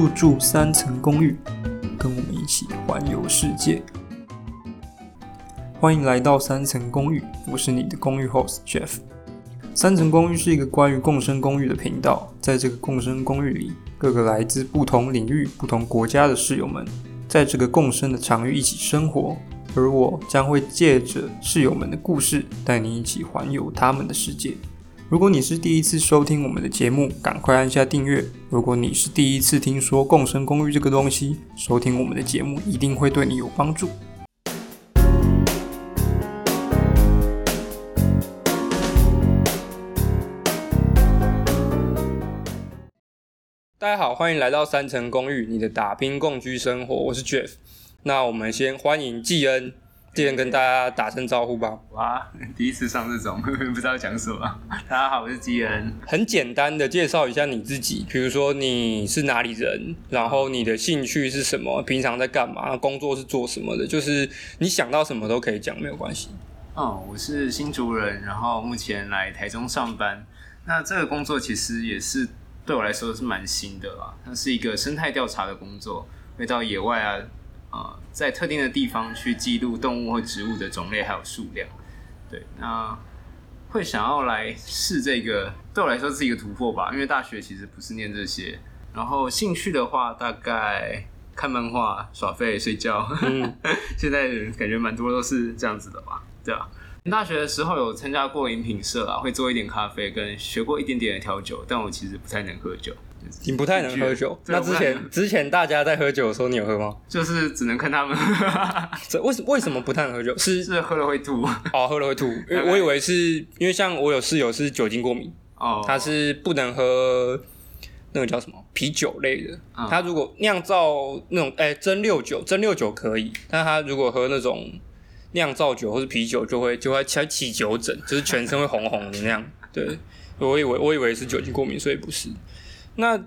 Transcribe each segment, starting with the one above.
入住三层公寓，跟我们一起环游世界。欢迎来到三层公寓，我是你的公寓 host Jeff。三层公寓是一个关于共生公寓的频道，在这个共生公寓里，各个来自不同领域、不同国家的室友们，在这个共生的场域一起生活，而我将会借着室友们的故事，带你一起环游他们的世界。如果你是第一次收听我们的节目，赶快按下订阅。如果你是第一次听说共生公寓这个东西，收听我们的节目一定会对你有帮助。大家好，欢迎来到三层公寓，你的打拼共居生活，我是 Jeff。那我们先欢迎季恩。既然跟大家打声招呼吧。哇，第一次上这种，不知道讲什么。大家好，我是基恩。很简单的介绍一下你自己，比如说你是哪里人，然后你的兴趣是什么，平常在干嘛，工作是做什么的，就是你想到什么都可以讲，没有关系。哦，我是新竹人，然后目前来台中上班。那这个工作其实也是对我来说是蛮新的啦，它是一个生态调查的工作，会到野外啊。啊，在特定的地方去记录动物或植物的种类还有数量，对，那会想要来试这个，对我来说是一个突破吧，因为大学其实不是念这些。然后兴趣的话，大概看漫画、耍废、睡觉。嗯，现在人感觉蛮多都是这样子的吧，对啊？大学的时候有参加过饮品社啊，会做一点咖啡，跟学过一点点的调酒，但我其实不太能喝酒。你不太能喝酒，那之前之前大家在喝酒的时候，你有喝吗？就是只能看他们。这为什为什么不太能喝酒？是 是喝了会吐。哦，喝了会吐。我以为是因为像我有室友是酒精过敏，哦，他是不能喝那个叫什么啤酒类的。他如果酿造那种哎蒸馏酒，蒸馏酒可以，但他如果喝那种酿造酒或是啤酒，就会就会起起酒疹，就是全身会红红的那样。对，我以为我以为是酒精过敏，所以不是。那，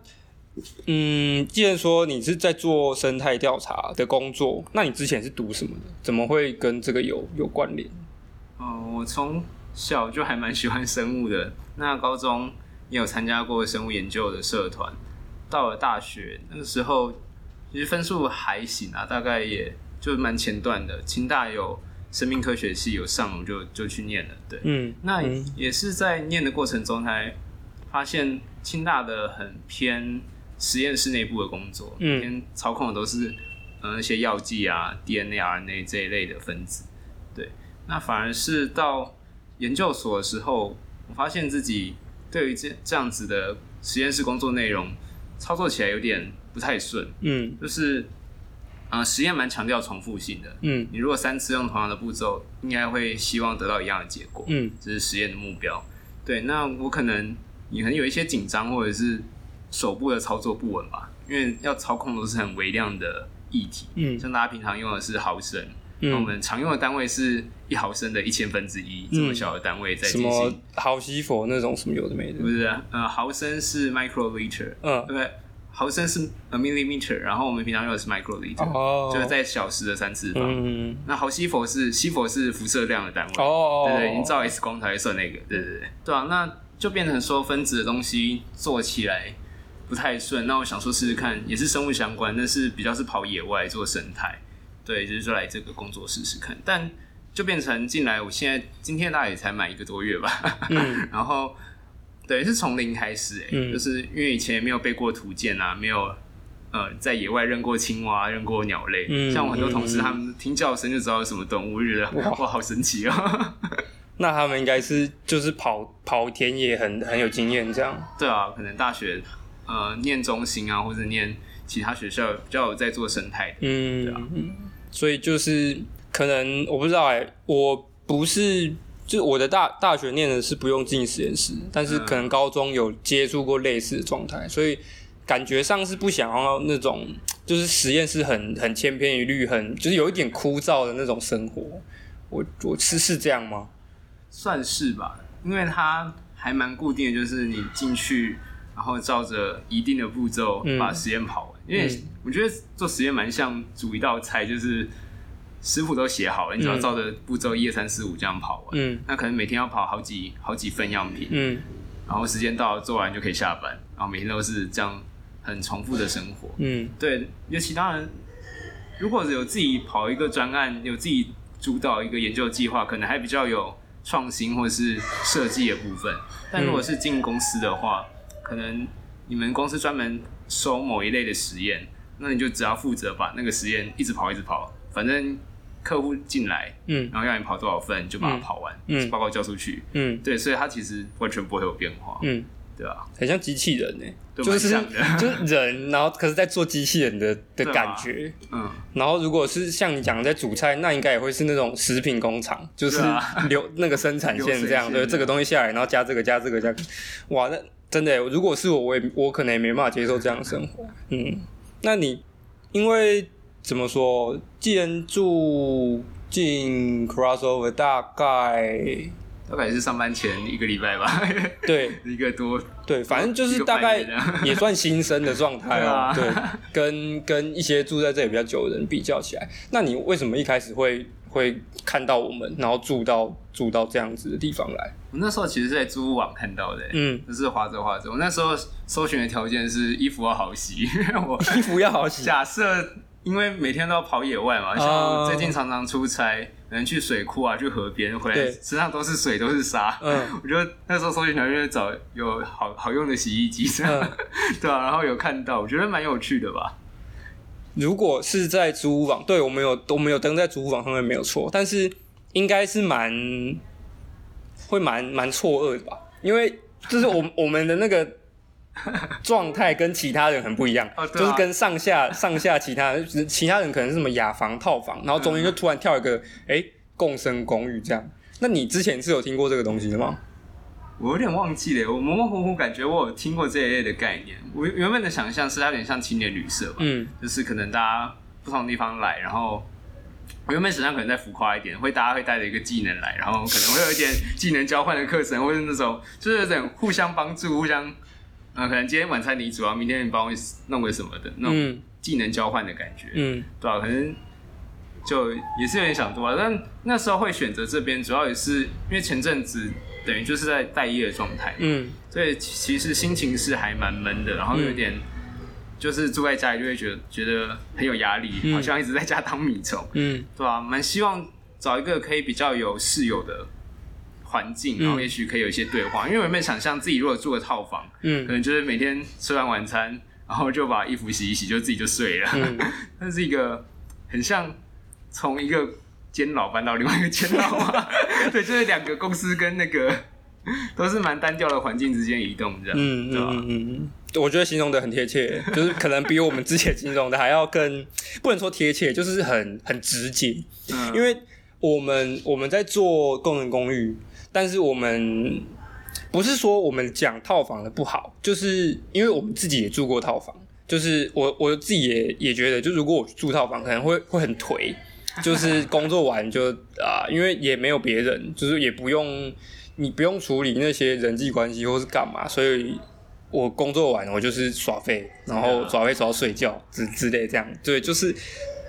嗯，既然说你是在做生态调查的工作，那你之前是读什么的？怎么会跟这个有有关联？哦，我从小就还蛮喜欢生物的。那高中也有参加过生物研究的社团。到了大学那个时候，其实分数还行啊，大概也就蛮前段的。清大有生命科学系有上，我就就去念了。对，嗯，那也是在念的过程中才发现。清大的很偏实验室内部的工作，偏操控的都是呃那些药剂啊、DNA、RNA 这一类的分子。对，那反而是到研究所的时候，我发现自己对于这这样子的实验室工作内容操作起来有点不太顺。嗯，就是啊，实验蛮强调重复性的。嗯，你如果三次用同样的步骤，应该会希望得到一样的结果。嗯，这是实验的目标。对，那我可能。你可能有一些紧张，或者是手部的操作不稳吧，因为要操控都是很微量的液体，嗯，像大家平常用的是毫升，那我们常用的单位是一毫升的一千分之一这么小的单位在进行。毫西佛那种什么有的没的？不是，呃，毫升是 microliter，嗯，对，毫升是 a millimeter，然后我们平常用的是 microliter，哦，就是在小时的三次方。嗯那毫西佛是西佛是辐射量的单位，哦，对对，你照 X 光才会算那个，对对对，对啊，那。就变成说分子的东西做起来不太顺，那我想说试试看，也是生物相关，但是比较是跑野外做生态，对，就是说来这个工作试试看。但就变成进来，我现在今天大概也才满一个多月吧，嗯，然后对，是从零开始，哎，就是因为以前也没有背过图鉴啊，没有呃在野外认过青蛙、认过鸟类，嗯，像我很多同事他们听叫声就知道什么动物，我觉得哇，好神奇哦。那他们应该是就是跑跑田野很很有经验这样。对啊，可能大学呃念中心啊，或者念其他学校比较有在做生态。嗯，对啊。所以就是可能我不知道哎，我不是就我的大大学念的是不用进实验室，但是可能高中有接触过类似的状态，所以感觉上是不想要那种就是实验室很很千篇一律，很就是有一点枯燥的那种生活。我我是是这样吗？算是吧，因为它还蛮固定的，就是你进去，然后照着一定的步骤把实验跑完。因为我觉得做实验蛮像煮一道菜，就是师傅都写好了，你只要照着步骤一二三四五这样跑完。嗯，那可能每天要跑好几好几份样品。嗯，然后时间到了做完就可以下班，然后每天都是这样很重复的生活。嗯，对，有其他人如果有自己跑一个专案，有自己主导一个研究计划，可能还比较有创新或者是设计的部分。但如果是进公司的话，可能你们公司专门收某一类的实验，那你就只要负责把那个实验一直跑一直跑，反正。客户进来，嗯，然后要你跑多少份，就把它跑完，嗯，报告交出去，嗯，对，所以它其实完全不会有变化，嗯，对啊，很像机器人呢，就是 就是人，然后可是在做机器人的 的感觉，嗯，然后如果是像你讲的在煮菜，那应该也会是那种食品工厂，就是流那个生产线这样，对，这个东西下来，然后加这个加这个加，哇，那真的，如果是我，我也我可能也没办法接受这样的生活，嗯，那你因为。怎么说？既然住进 crossover，大概大概是上班前一个礼拜吧。对，一个多。对，反正就是大概也算新生的状态哦。对，跟跟一些住在这里比较久的人比较起来，那你为什么一开始会会看到我们，然后住到住到这样子的地方来？我那时候其实是在租屋网看到的，嗯，就是划着划着。我那时候搜寻的条件是衣服要好洗，我衣服要好洗。假设。因为每天都要跑野外嘛，像最近常常出差，可能去水库啊，去河边回来，身上都是水，都是沙。嗯，我觉得那时候搜寻条件找有好好用的洗衣机，这样 对啊，然后有看到，我觉得蛮有趣的吧。如果是在租屋网，对我们有我们有登在租屋网上面没有错，但是应该是蛮会蛮蛮错愕的吧，因为就是我 我们的那个。状态跟其他人很不一样哦，就是跟上下 上下其他人，其他人可能是什么雅房套房，然后中间就突然跳一个哎共生公寓这样。那你之前是有听过这个东西的吗？我有点忘记了，我模模糊糊感觉我有听过这一类的概念。我原本的想象是它有点像青年旅社吧，嗯，就是可能大家不同地方来，然后我原本想象可能再浮夸一点，会大家会带着一个技能来，然后可能会有一点技能交换的课程，或者那种就是有点互相帮助、互相。啊，可能今天晚餐你煮啊，明天你帮我弄个什么的那种技能交换的感觉，嗯，对吧？可能就也是有点想多了，但那时候会选择这边，主要也是因为前阵子等于就是在待业的状态，嗯，所以其实心情是还蛮闷的，然后有点就是住在家里就会觉得觉得很有压力，好像一直在家当米虫，嗯，对吧？蛮希望找一个可以比较有室友的。环境，然后也许可以有一些对话，因为我有没有想象自己如果住个套房，嗯，可能就是每天吃完晚餐，然后就把衣服洗一洗，就自己就睡了。那是一个很像从一个监牢搬到另外一个监牢嘛？对，就是两个公司跟那个 都是蛮单调的环境之间移动这样，嗯嗯嗯嗯，我觉得形容的很贴切，就是可能比我们之前形容的还要更不能说贴切，就是很很直接。嗯，因为我们我们在做工人公寓。但是我们不是说我们讲套房的不好，就是因为我们自己也住过套房，就是我我自己也也觉得，就如果我住套房，可能会会很颓，就是工作完就啊，因为也没有别人，就是也不用你不用处理那些人际关系或是干嘛，所以我工作完我就是耍废，然后耍废耍到睡觉之之类这样，对，就是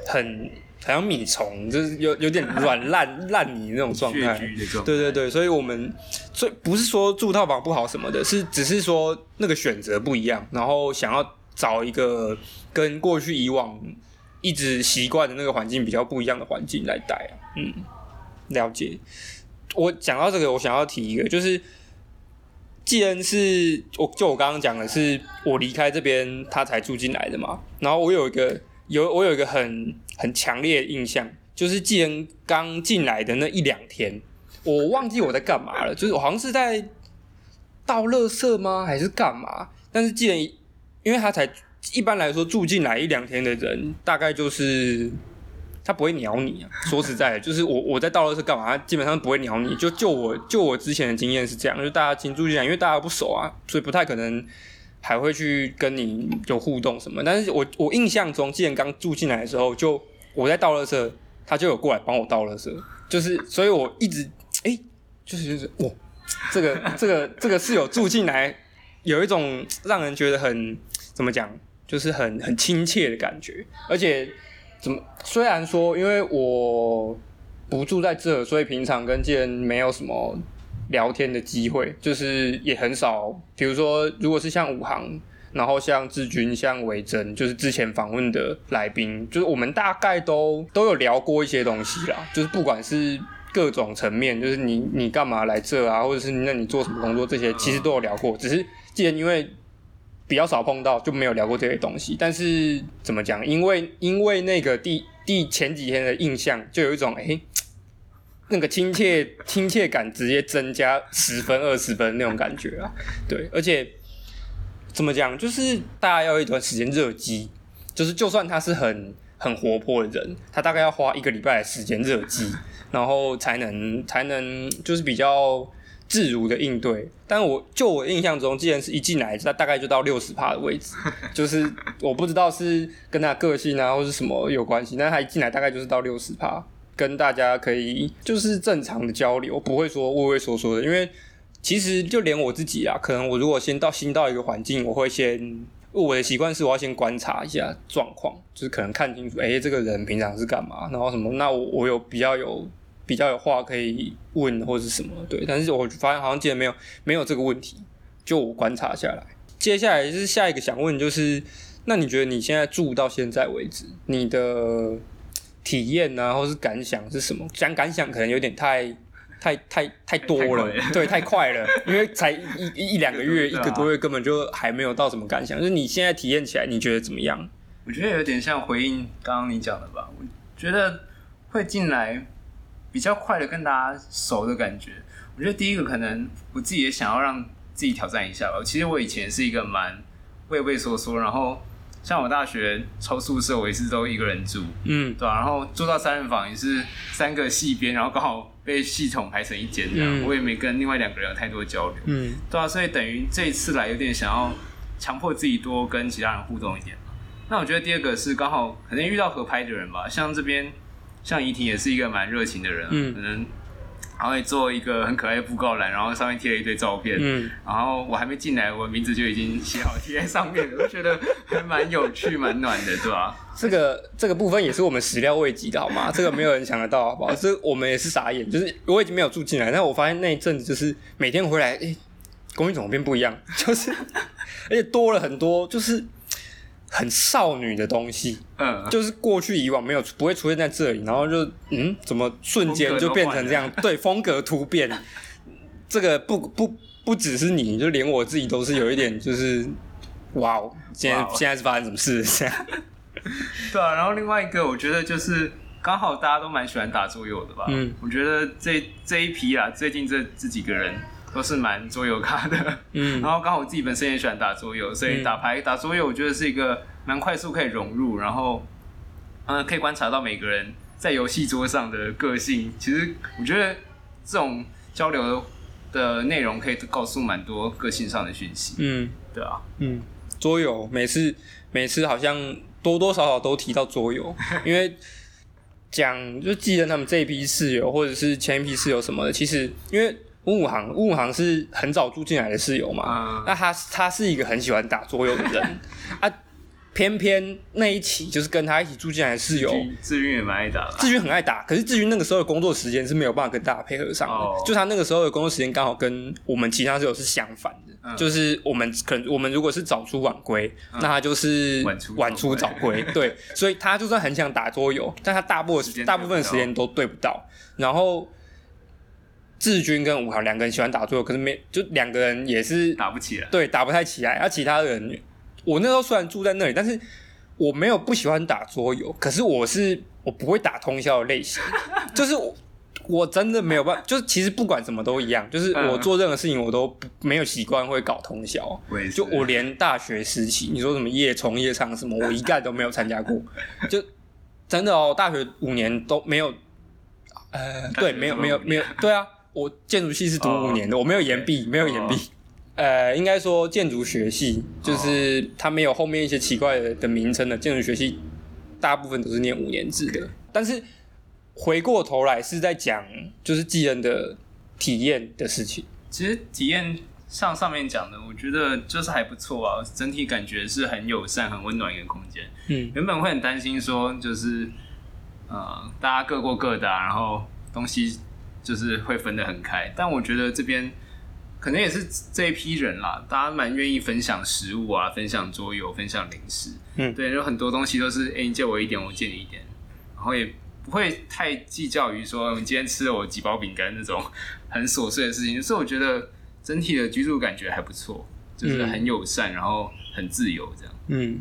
很。好像米虫，就是有有点软烂烂泥那种状态。对对对，所以我们所以不是说住套房不好什么的，是只是说那个选择不一样，然后想要找一个跟过去以往一直习惯的那个环境比较不一样的环境来待啊。嗯，了解。我讲到这个，我想要提一个，就是既然是我就我刚刚讲的是我离开这边，他才住进来的嘛。然后我有一个有我有一个很。很强烈的印象，就是既然刚进来的那一两天，我忘记我在干嘛了，就是我好像是在倒垃圾吗，还是干嘛？但是既然因为他才一般来说住进来一两天的人，大概就是他不会鸟你啊。说实在的，就是我我在倒垃圾干嘛，他基本上不会鸟你。就就我就我之前的经验是这样，就大家新住进来，因为大家不熟啊，所以不太可能。还会去跟你有互动什么？但是我我印象中，既然刚住进来的时候，就我在倒垃圾，他就有过来帮我倒垃圾，就是所以我一直哎，就是就是哇，这个 这个这个室友住进来，有一种让人觉得很怎么讲，就是很很亲切的感觉。而且怎么虽然说，因为我不住在这，所以平常跟既然没有什么。聊天的机会就是也很少，比如说，如果是像武行然后像志军、像维珍，就是之前访问的来宾，就是我们大概都都有聊过一些东西啦，就是不管是各种层面，就是你你干嘛来这啊，或者是那你做什么工作，这些其实都有聊过，只是既然因为。比较少碰到，就没有聊过这些东西。但是怎么讲？因为因为那个第第前几天的印象，就有一种哎，那个亲切亲切感直接增加十分二十分那种感觉啊。对，而且怎么讲？就是大家要一段时间热机，就是就算他是很很活泼的人，他大概要花一个礼拜的时间热机，然后才能才能就是比较。自如的应对，但我就我印象中，既然是一进来，他大概就到六十趴的位置，就是我不知道是跟他个性啊，或是什么有关系，但他一进来大概就是到六十趴，跟大家可以就是正常的交流，不会说畏畏缩缩的。因为其实就连我自己啊，可能我如果先到新到一个环境，我会先我的习惯是我要先观察一下状况，就是可能看清楚，哎，这个人平常是干嘛，然后什么，那我我有比较有。比较有话可以问或者是什么对，但是我发现好像今天没有没有这个问题，就我观察下来。接下来是下一个想问，就是那你觉得你现在住到现在为止，你的体验啊，或是感想是什么？讲感想可能有点太太太太多了，对，太快了，因为才一一两个月，一个多月根本就还没有到什么感想。就是你现在体验起来，你觉得怎么样？我觉得有点像回应刚刚你讲的吧。我觉得会进来。比较快的跟大家熟的感觉，我觉得第一个可能我自己也想要让自己挑战一下吧。其实我以前是一个蛮畏畏缩缩，然后像我大学抽宿舍，我也是都一个人住，嗯，对吧？然后住到三人房也是三个系边，然后刚好被系统排成一间这样，我也没跟另外两个人有太多交流，嗯，对啊，所以等于这一次来有点想要强迫自己多跟其他人互动一点那我觉得第二个是刚好可能遇到合拍的人吧，像这边。像怡婷也是一个蛮热情的人，嗯可能还会做一个很可爱的布告栏，然后上面贴了一堆照片，嗯然后我还没进来，我名字就已经写好贴在上面了，我觉得还蛮有趣、蛮暖的，对吧？这个这个部分也是我们始料未及的，好吗？这个没有人想得到，好不好？这我们也是傻眼，就是我已经没有住进来，但我发现那一阵子就是每天回来，哎，公寓怎么变不一样？就是 而且多了很多，就是。很少女的东西，嗯，就是过去以往没有不会出现在这里，然后就嗯，怎么瞬间就变成这样？对，风格突变，这个不不不只是你，就连我自己都是有一点，就是哇哦，现在现在是发生什么事？这样？对啊，然后另外一个，我觉得就是刚好大家都蛮喜欢打桌游的吧？嗯，我觉得这这一批啊，最近这这几个人。都是蛮桌游咖的，嗯，然后刚好我自己本身也喜欢打桌游，所以打牌打桌游，我觉得是一个蛮快速可以融入，然后，嗯，可以观察到每个人在游戏桌上的个性。其实我觉得这种交流的内容可以告诉蛮多个性上的讯息。嗯，对啊，嗯，桌游每次每次好像多多少少都提到桌游，因为讲就记得他们这一批室友或者是前一批室友什么的，其实因为。乌武行，乌武行是很早住进来的室友嘛？那他他是一个很喜欢打桌游的人。啊，偏偏那一起就是跟他一起住进来的室友，志军也蛮爱打，志军很爱打，可是志军那个时候的工作时间是没有办法跟大家配合上的，就他那个时候的工作时间刚好跟我们其他室友是相反的，就是我们可能我们如果是早出晚归，那他就是晚出早归，对，所以他就算很想打桌游，但他大部分大部分时间都对不到，然后。志军跟吴豪两个人喜欢打桌游，可是没就两个人也是打不起来，对，打不太起来。而其他人，我那时候虽然住在那里，但是我没有不喜欢打桌游，可是我是我不会打通宵的类型，就是我真的没有办法，就是其实不管什么都一样，就是我做任何事情我都没有习惯会搞通宵，就我连大学时期你说什么夜冲夜唱什么，我一概都没有参加过，就真的哦，大学五年都没有，呃，对，没有没有没有，对啊。我建筑系是读五年的，我没有延毕，没有延毕。呃，应该说建筑学系就是它没有后面一些奇怪的的名称的建筑学系，大部分都是念五年制的。但是回过头来是在讲就是技能的体验的事情。其实体验像上面讲的，我觉得就是还不错啊，整体感觉是很友善、很温暖一个空间。嗯，原本会很担心说就是呃大家各过各的，然后东西。就是会分得很开，但我觉得这边可能也是这一批人啦，大家蛮愿意分享食物啊，分享桌游，分享零食。嗯，对，有很多东西都是，哎，你借我一点，我借你一点，然后也不会太计较于说你今天吃了我几包饼干那种 很琐碎的事情。所以我觉得整体的居住感觉还不错，就是很友善，然后很自由这样。嗯，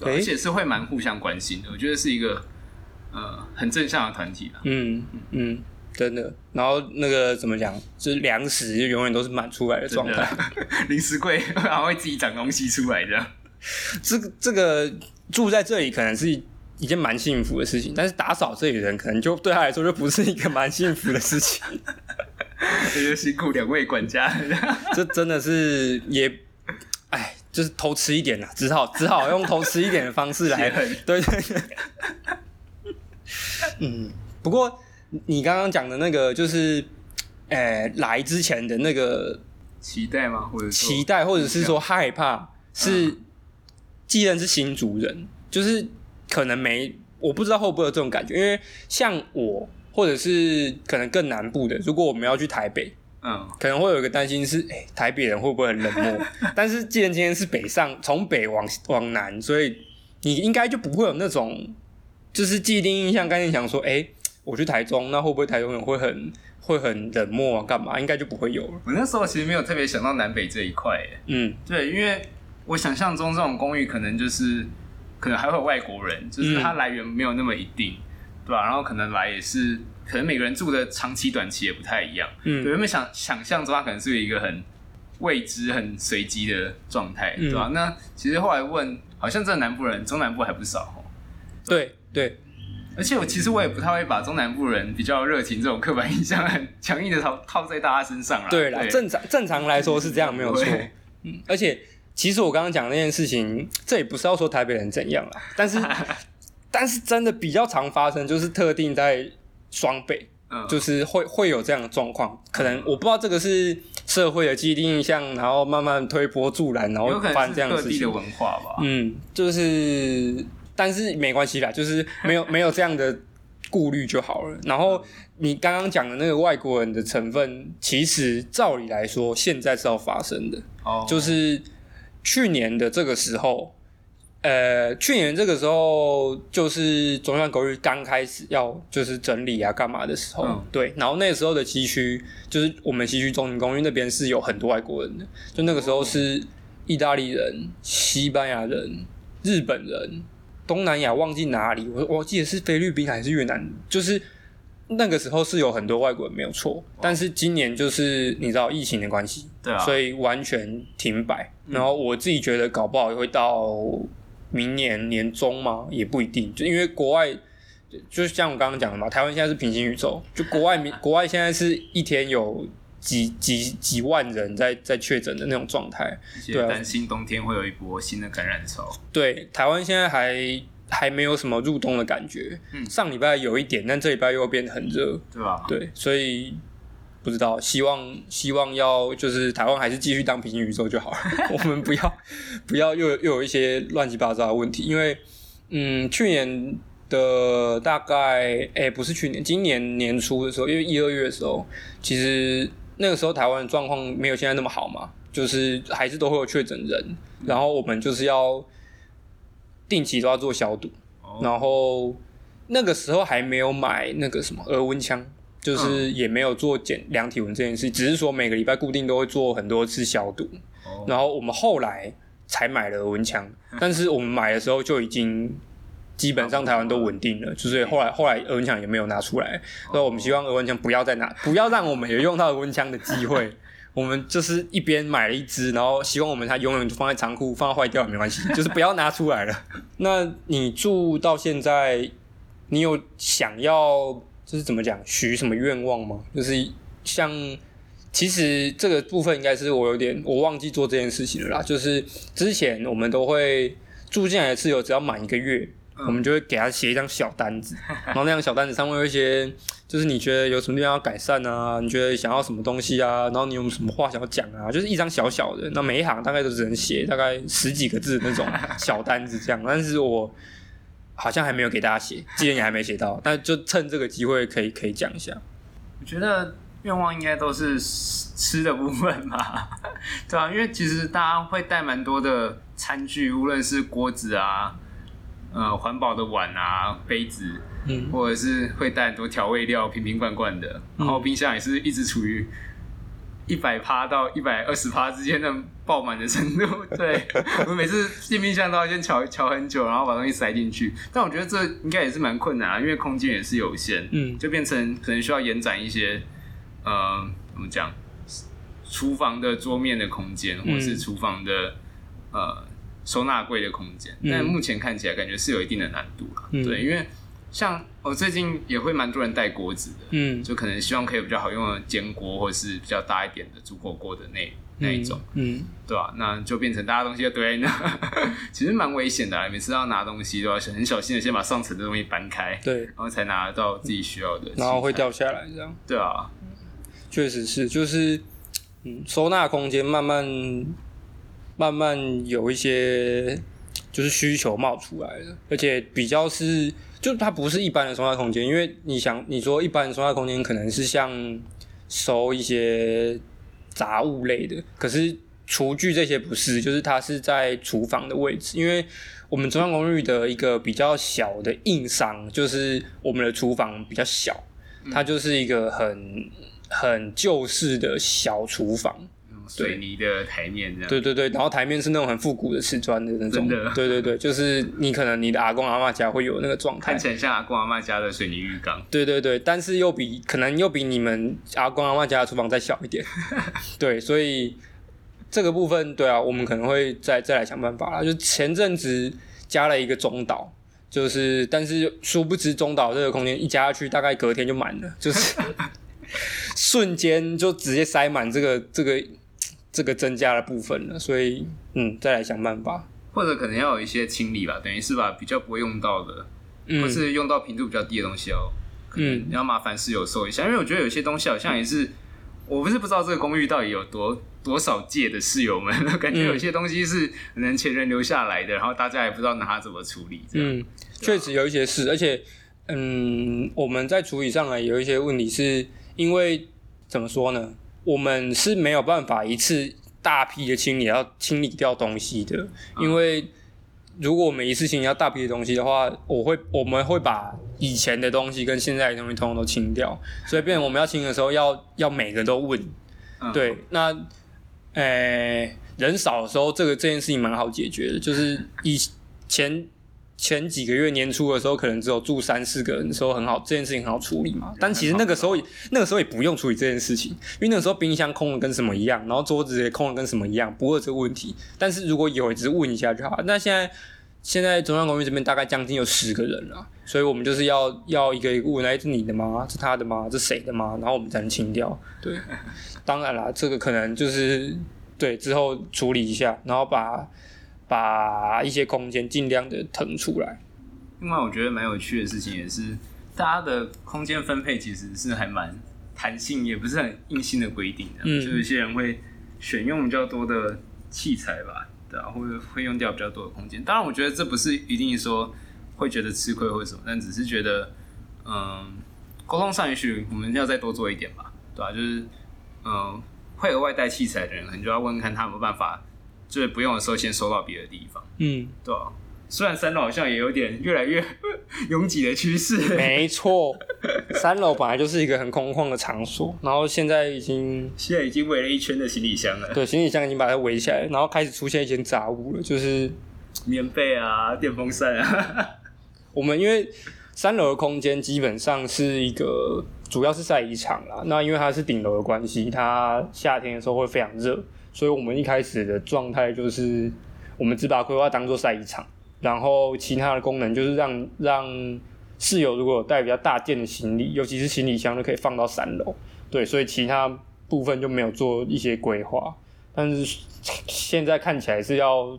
而且是会蛮互相关心的，我觉得是一个呃很正向的团体啦。嗯嗯。真的，然后那个怎么讲，就是粮食就永远都是满出来的状态，零食柜还会自己长东西出来这样。这个这个住在这里可能是一件蛮幸福的事情，但是打扫这里的人可能就对他来说就不是一个蛮幸福的事情。这就辛苦两位管家，这真的是也，哎，就是偷吃一点啦，只好只好用偷吃一点的方式来，对对对。嗯，不过。你刚刚讲的那个就是，诶，来之前的那个期待吗？或者期待，或者是说害怕，是既然是新族人，就是可能没，我不知道会不会有这种感觉，因为像我，或者是可能更南部的，如果我们要去台北，嗯，可能会有一个担心是，哎，台北人会不会很冷漠？但是既然今天是北上，从北往往南，所以你应该就不会有那种，就是既定印象概念，想说，哎。我去台中，那会不会台中人会很会很冷漠啊？干嘛？应该就不会有了。我那时候其实没有特别想到南北这一块，哎，嗯，对，因为我想象中这种公寓可能就是可能还会有外国人，就是它来源没有那么一定，对吧？然后可能来也是，可能每个人住的长期短期也不太一样，嗯，有没有想想象中它可能是一个很未知、很随机的状态，对吧？那其实后来问，好像这南部人中南部还不少，对对。而且我其实我也不太会把中南部人比较热情这种刻板印象很强硬的套套在大家身上啊。对啦，正常正常来说是这样，没有错。嗯，而且其实我刚刚讲那件事情，这也不是要说台北人怎样啦，但是但是真的比较常发生，就是特定在双北，就是会会有这样的状况。可能我不知道这个是社会的既定印象，然后慢慢推波助澜，然后发生这样的事情。的文化吧。嗯，就是。但是没关系啦，就是没有没有这样的顾虑就好了。然后你刚刚讲的那个外国人的成分，其实照理来说现在是要发生的。哦，就是去年的这个时候，呃，去年这个时候就是中央公寓刚开始要就是整理啊干嘛的时候，对。然后那个时候的西区，就是我们西区中庭公寓那边是有很多外国人的，就那个时候是意大利人、西班牙人、日本人。东南亚忘记哪里，我我记得是菲律宾还是越南，就是那个时候是有很多外国人没有错，但是今年就是你知道疫情的关系，对啊，所以完全停摆。然后我自己觉得搞不好会到明年年中吗？也不一定，就因为国外就像我刚刚讲的嘛，台湾现在是平行宇宙，就国外 国外现在是一天有。几几几万人在在确诊的那种状态，对，担心冬天会有一波新的感染潮。对，台湾现在还还没有什么入冬的感觉，嗯，上礼拜有一点，但这礼拜又变得很热，对吧？对，所以不知道，希望希望要就是台湾还是继续当平行宇宙就好了，我们不要不要又又有一些乱七八糟的问题，因为嗯，去年的大概哎不是去年，今年年初的时候，因为一二月的时候，其实。那个时候台湾的状况没有现在那么好嘛，就是还是都会有确诊人，然后我们就是要定期都要做消毒，然后那个时候还没有买那个什么额温枪，就是也没有做检量体温这件事，只是说每个礼拜固定都会做很多次消毒，然后我们后来才买了额温枪，但是我们买的时候就已经。基本上台湾都稳定了，就是后来后来额温枪也没有拿出来，所以我们希望额温枪不要再拿，不要让我们有用到额温枪的机会。我们就是一边买了一支，然后希望我们它永远就放在仓库，放坏掉也没关系，就是不要拿出来了。那你住到现在，你有想要就是怎么讲许什么愿望吗？就是像其实这个部分应该是我有点我忘记做这件事情了啦。就是之前我们都会住进来的室友只要满一个月。我们就会给他写一张小单子，然后那张小单子上面有一些，就是你觉得有什么地方要改善啊？你觉得想要什么东西啊？然后你有什么话想要讲啊？就是一张小小的，那每一行大概都只能写大概十几个字那种小单子这样。但是我好像还没有给大家写，今天也还没写到，但就趁这个机会可以可以讲一下。我觉得愿望应该都是吃的部分吧？对啊，因为其实大家会带蛮多的餐具，无论是锅子啊，呃，环保的碗啊、杯子，嗯，或者是会带很多调味料，瓶瓶罐罐的，然后冰箱也是一直处于。一百趴到一百二十趴之间的爆满的程度，对。我每次进冰箱都要先瞧瞧很久，然后把东西塞进去。但我觉得这应该也是蛮困难啊，因为空间也是有限，嗯，就变成可能需要延展一些，呃，怎么讲，厨房的桌面的空间，或是厨房的呃收纳柜的空间。但目前看起来感觉是有一定的难度了，对，因为。像我最近也会蛮多人带锅子的，嗯，就可能希望可以比较好用的煎锅，或者是比较大一点的煮火锅的那那一种，嗯，对吧？那就变成大家东西都堆在那，其实蛮危险的。每次要拿东西都要很小心的先把上层的东西搬开，对，然后才拿得到自己需要的，然后会掉下来这样。对啊，确实是，就是嗯，收纳空间慢慢慢慢有一些就是需求冒出来了，而且比较是。就它不是一般的收纳空间，因为你想你说一般的收纳空间可能是像收一些杂物类的，可是厨具这些不是，就是它是在厨房的位置，因为我们中央公寓的一个比较小的硬伤就是我们的厨房比较小，它就是一个很很旧式的小厨房。水泥的台面这样，对对对，然后台面是那种很复古的瓷砖的那种，对对对，就是你可能你的阿公阿妈家会有那个状态，看起来像阿公阿妈家的水泥浴缸，对对对，但是又比可能又比你们阿公阿妈家的厨房再小一点，对，所以这个部分对啊，我们可能会再再来想办法啦。就前阵子加了一个中岛，就是但是殊不知中岛这个空间一加下去，大概隔天就满了，就是 瞬间就直接塞满这个这个。这个增加的部分了，所以嗯，再来想办法，或者可能要有一些清理吧，等于是把比较不会用到的，或是用到频度比较低的东西哦，嗯，要麻烦室友收一下，因为我觉得有些东西好像也是，我不是不知道这个公寓到底有多多少届的室友们，感觉有些东西是可能前人留下来的，然后大家也不知道拿它怎么处理，嗯，确实有一些事，而且嗯，我们在处理上来有一些问题，是因为怎么说呢？我们是没有办法一次大批的清理，要清理掉东西的。因为如果我们一次清理要大批的东西的话，我会我们会把以前的东西跟现在的东西通通都清掉，所以变成我们要清的时候要要每个都问。对，那诶人少的时候，这个这件事情蛮好解决的，就是以前。前几个月年初的时候，可能只有住三四个人的时候很好，这件事情很好处理嘛。但其实那个时候，那个时候也不用处理这件事情，因为那个时候冰箱空的跟什么一样，然后桌子也空的跟什么一样，不会有这个问题。但是如果有，只是问一下就好。那现在现在中央公寓这边大概将近有十个人了，所以我们就是要要一个一个问，哎，是你的吗？是他的吗？是谁的吗？然后我们才能清掉。对，当然啦，这个可能就是对之后处理一下，然后把。把一些空间尽量的腾出来。另外，我觉得蛮有趣的事情也是，大家的空间分配其实是还蛮弹性，也不是很硬性的规定的。嗯，就有些人会选用比较多的器材吧，对啊，或者会用掉比较多的空间。当然，我觉得这不是一定说会觉得吃亏或者什么，但只是觉得，嗯，沟通上也许我们要再多做一点吧，对吧？就是，嗯，会额外带器材的人，可能就要问看他有没有办法。就是不用的时候先收到别的地方，嗯，对啊。虽然三楼好像也有点越来越 拥挤的趋势，没错。三楼本来就是一个很空旷的场所，然后现在已经 现在已经围了一圈的行李箱了。对，行李箱已经把它围起来，然后开始出现一些杂物了，就是棉被啊、电风扇啊。我们因为三楼的空间基本上是一个主要是晒衣场啦，那因为它是顶楼的关系，它夏天的时候会非常热。所以，我们一开始的状态就是，我们只把规划当做晒衣场，然后其他的功能就是让让室友如果有带比较大件的行李，尤其是行李箱，就可以放到三楼。对，所以其他部分就没有做一些规划。但是现在看起来是要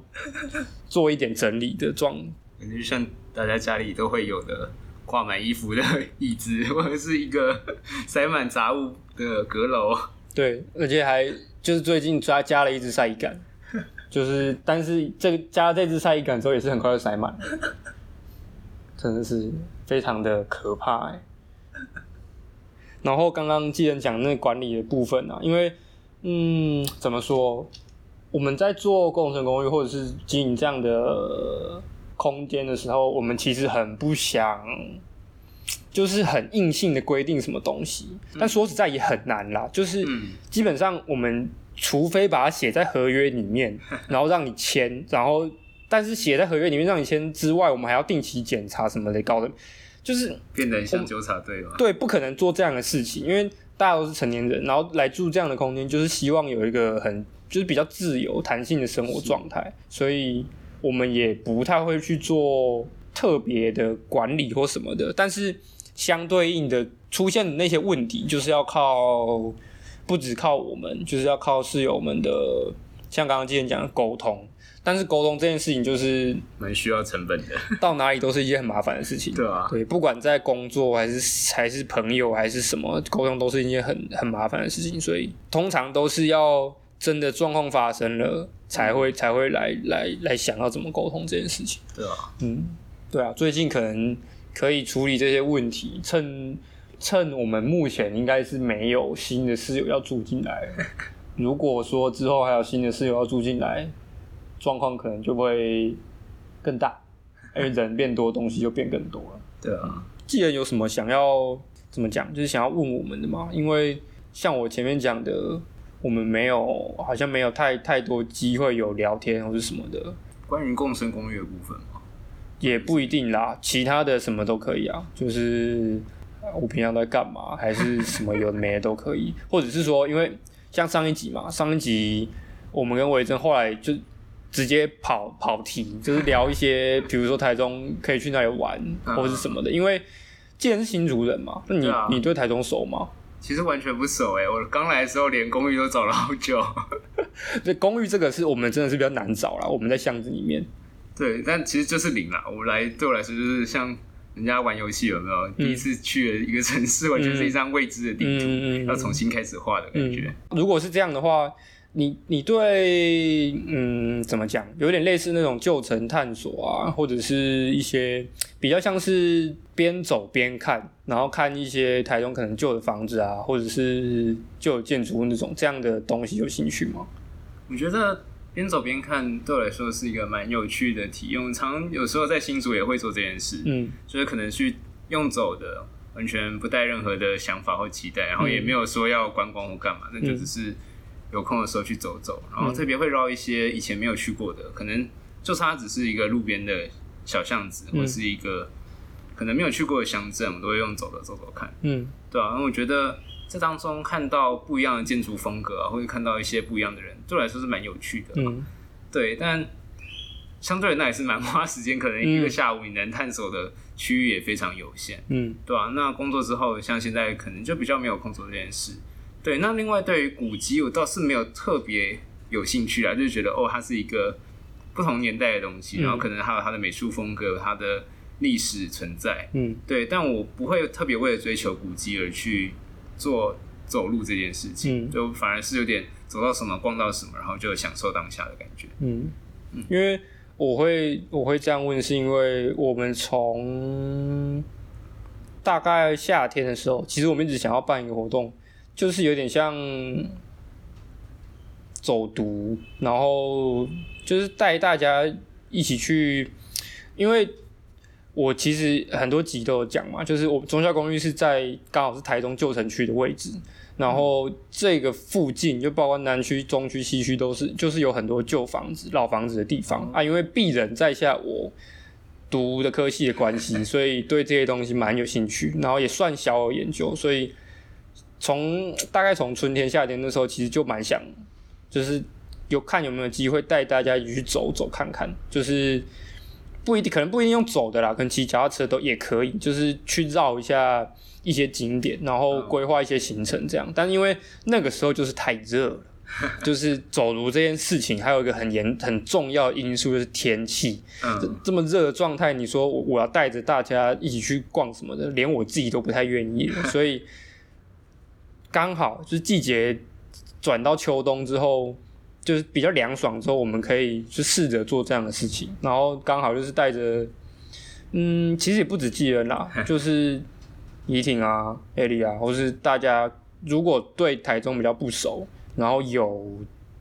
做一点整理的状，感觉像大家家里都会有的挂满衣服的椅子，或者是一个塞满杂物的阁楼。对，而且还就是最近加加了一只晒衣杆，就是但是这个加这只晒衣杆之后也是很快就塞满，真的是非常的可怕哎。然后刚刚既然讲那个管理的部分啊，因为嗯，怎么说，我们在做工程公寓或者是经营这样的空间的时候，我们其实很不想，就是很硬性的规定什么东西。但说实在也很难啦，就是基本上我们除非把它写在合约里面，然后让你签，然后但是写在合约里面让你签之外，我们还要定期检查什么的，搞得。就是变得像纠察队了？对，不可能做这样的事情，因为大家都是成年人，然后来住这样的空间，就是希望有一个很就是比较自由、弹性的生活状态，所以我们也不太会去做特别的管理或什么的。但是相对应的出现的那些问题，就是要靠不只靠我们，就是要靠室友们的，像刚刚之前讲的沟通。但是沟通这件事情就是蛮需要成本的，到哪里都是一件很麻烦的事情。对啊，对，不管在工作还是还是朋友还是什么，沟通都是一件很很麻烦的事情。所以通常都是要真的状况发生了，才会才会来来来想要怎么沟通这件事情。对啊，嗯，对啊，最近可能可以处理这些问题，趁趁我们目前应该是没有新的室友要住进来。如果说之后还有新的室友要住进来。状况可能就会更大，因为人变多，东西就变更多了。对啊，既然有什么想要怎么讲，就是想要问我们的嘛？因为像我前面讲的，我们没有，好像没有太太多机会有聊天或者什么的。关于共生公寓的部分吗？也不一定啦，其他的什么都可以啊。就是我平常在干嘛，还是什么有的没的都可以，或者是说，因为像上一集嘛，上一集我们跟维珍后来就。直接跑跑题，就是聊一些，比如说台中可以去哪里玩，或者是什么的。因为既然是新竹人嘛，那你你对台中熟吗？其实完全不熟哎，我刚来的时候连公寓都找了好久。这公寓这个是我们真的是比较难找啦，我们在巷子里面。对，但其实就是零啦。我来对我来说就是像人家玩游戏有没有？第一次去了一个城市，完全是一张未知的地图，要重新开始画的感觉。如果是这样的话。你你对嗯怎么讲，有点类似那种旧城探索啊，或者是一些比较像是边走边看，然后看一些台中可能旧的房子啊，或者是旧建筑物那种这样的东西有兴趣吗？我觉得边走边看对我来说是一个蛮有趣的体验。常有时候在新竹也会做这件事，嗯，就是可能去用走的，完全不带任何的想法或期待，然后也没有说要观光或干嘛，那就只是。有空的时候去走走，然后特别会绕一些以前没有去过的，可能就差只是一个路边的小巷子，或是一个可能没有去过的乡镇，我们都会用走的走走看。嗯，对啊，那我觉得这当中看到不一样的建筑风格啊，或者看到一些不一样的人，对我来说是蛮有趣的。嗯，对，但相对那也是蛮花时间，可能一个下午你能探索的区域也非常有限。嗯，对啊，那工作之后，像现在可能就比较没有空做这件事。对，那另外对于古籍，我倒是没有特别有兴趣啊，就是觉得哦，它是一个不同年代的东西，然后可能还有它的美术风格、它的历史存在，嗯，对，但我不会特别为了追求古籍而去做走路这件事情，就反而是有点走到什么逛到什么，然后就享受当下的感觉，嗯，因为我会我会这样问，是因为我们从大概夏天的时候，其实我们一直想要办一个活动。就是有点像走读，然后就是带大家一起去，因为我其实很多集都有讲嘛，就是我中校公寓是在刚好是台中旧城区的位置，然后这个附近就包括南区、中区、西区都是，就是有很多旧房子、老房子的地方啊。因为鄙人在下我读的科系的关系，所以对这些东西蛮有兴趣，然后也算小有研究，所以。从大概从春天、夏天那时候，其实就蛮想，就是有看有没有机会带大家一起去走走看看，就是不一定可能不一定用走的啦，可能骑脚踏车都也可以，就是去绕一下一些景点，然后规划一些行程这样。但因为那个时候就是太热了，就是走路这件事情还有一个很严很重要因素就是天气，嗯，这么热的状态，你说我要带着大家一起去逛什么的，连我自己都不太愿意，所以。刚好就是季节转到秋冬之后，就是比较凉爽之后，我们可以去试着做这样的事情。然后刚好就是带着，嗯，其实也不止寄人啦，就是怡婷啊、艾莉啊，或是大家如果对台中比较不熟，然后有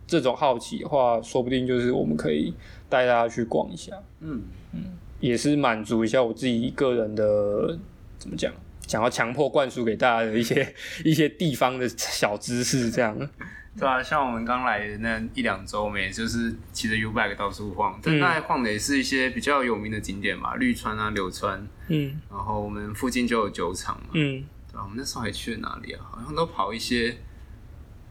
这种好奇的话，说不定就是我们可以带大家去逛一下。嗯嗯，也是满足一下我自己个人的怎么讲，想要强迫灌输给大家的一些 一些地方的小知识，这样。对啊，像我们刚来的那一两周，我们也就是骑着 U bike 到处晃，但那晃的也是一些比较有名的景点嘛，绿川啊、柳川，嗯，然后我们附近就有酒厂嘛，嗯，对啊，我们那时候还去了哪里啊？好像都跑一些，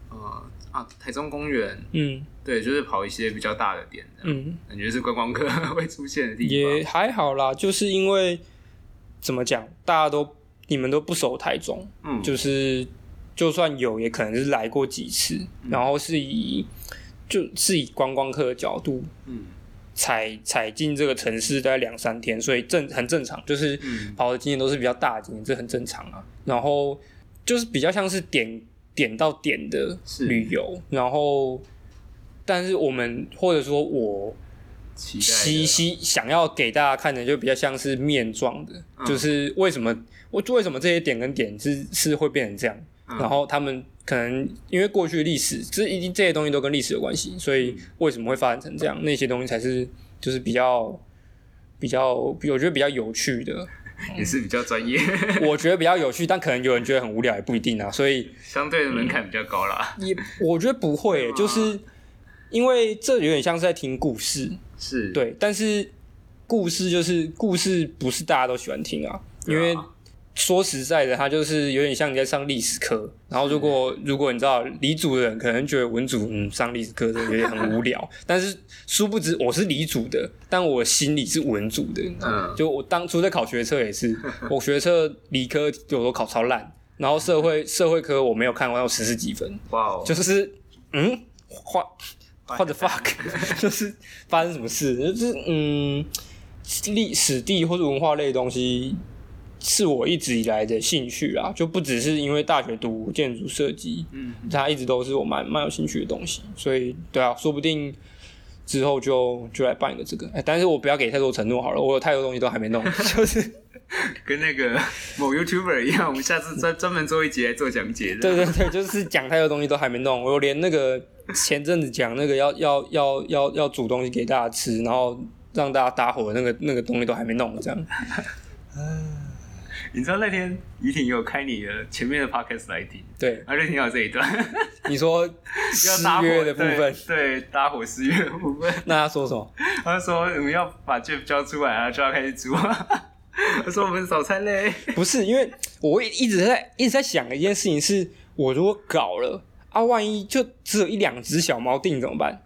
呃啊，台中公园，嗯，对，就是跑一些比较大的点，嗯，感觉是观光客 会出现的地方，也还好啦，就是因为怎么讲，大家都你们都不熟台中，嗯，就是。就算有，也可能是来过几次，然后是以就是以观光客的角度，嗯，踩踩进这个城市大概两三天，所以正很正常，就是跑的经验都是比较大的经验，这很正常啊。然后就是比较像是点点到点的旅游，然后但是我们或者说我希希想要给大家看的，就比较像是面状的，就是为什么我为什么这些点跟点是是会变成这样。然后他们可能因为过去的历史，这一定这些东西都跟历史有关系，所以为什么会发展成这样？那些东西才是就是比较比较，我觉得比较有趣的，也是比较专业。我觉得比较有趣，但可能有人觉得很无聊，也不一定啊。所以相对的门槛比较高啦。也我觉得不会，就是因为这有点像是在听故事，是对，但是故事就是故事，不是大家都喜欢听啊，因为。说实在的，他就是有点像你在上历史课。然后，如果如果你知道理组的人，可能觉得文组嗯上历史课有点很无聊。但是殊不知我是理组的，但我心里是文组的。嗯，就我当初在考学测也是，我学测理科有都考超烂，然后社会社会科我没有看完，有十四几分。哇哦，就是嗯，画画的 fuck，就是发生什么事？就是嗯，历史地或者文化类的东西。是我一直以来的兴趣啊，就不只是因为大学读建筑设计，嗯，它一直都是我蛮蛮有兴趣的东西，所以对啊，说不定之后就就来办一个这个，哎，但是我不要给太多承诺好了，我有太多东西都还没弄，就是 跟那个某 YouTuber 一样，我们下次专专门做一集来做讲解的，对对对，就是讲太多东西都还没弄，我连那个前阵子讲那个要要要要要煮东西给大家吃，然后让大家搭伙的那个那个东西都还没弄，这样，你知道那天怡婷有开你的前面的 podcast 来听，对，而且听到这一段。你说 失约的部分，对，搭伙失约的部分。那他说什么？他说我们要把 Jeff 交出来啊，就要开始煮。他说我们早餐嘞。不是，因为我一直在一直在想一件事情，是我如果搞了啊，万一就只有一两只小猫定怎么办？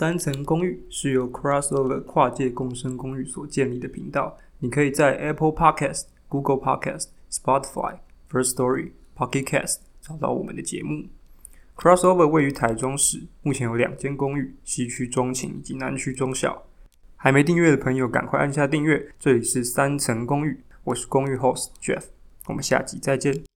三层公寓是由 Crossover 跨界共生公寓所建立的频道。你可以在 Apple Podcast、Google Podcast、Spotify、First Story、Pocket Cast 找到我们的节目。Crossover 位于台中市，目前有两间公寓：西区中情以及南区中小。还没订阅的朋友，赶快按下订阅。这里是三层公寓，我是公寓 Host Jeff，我们下集再见。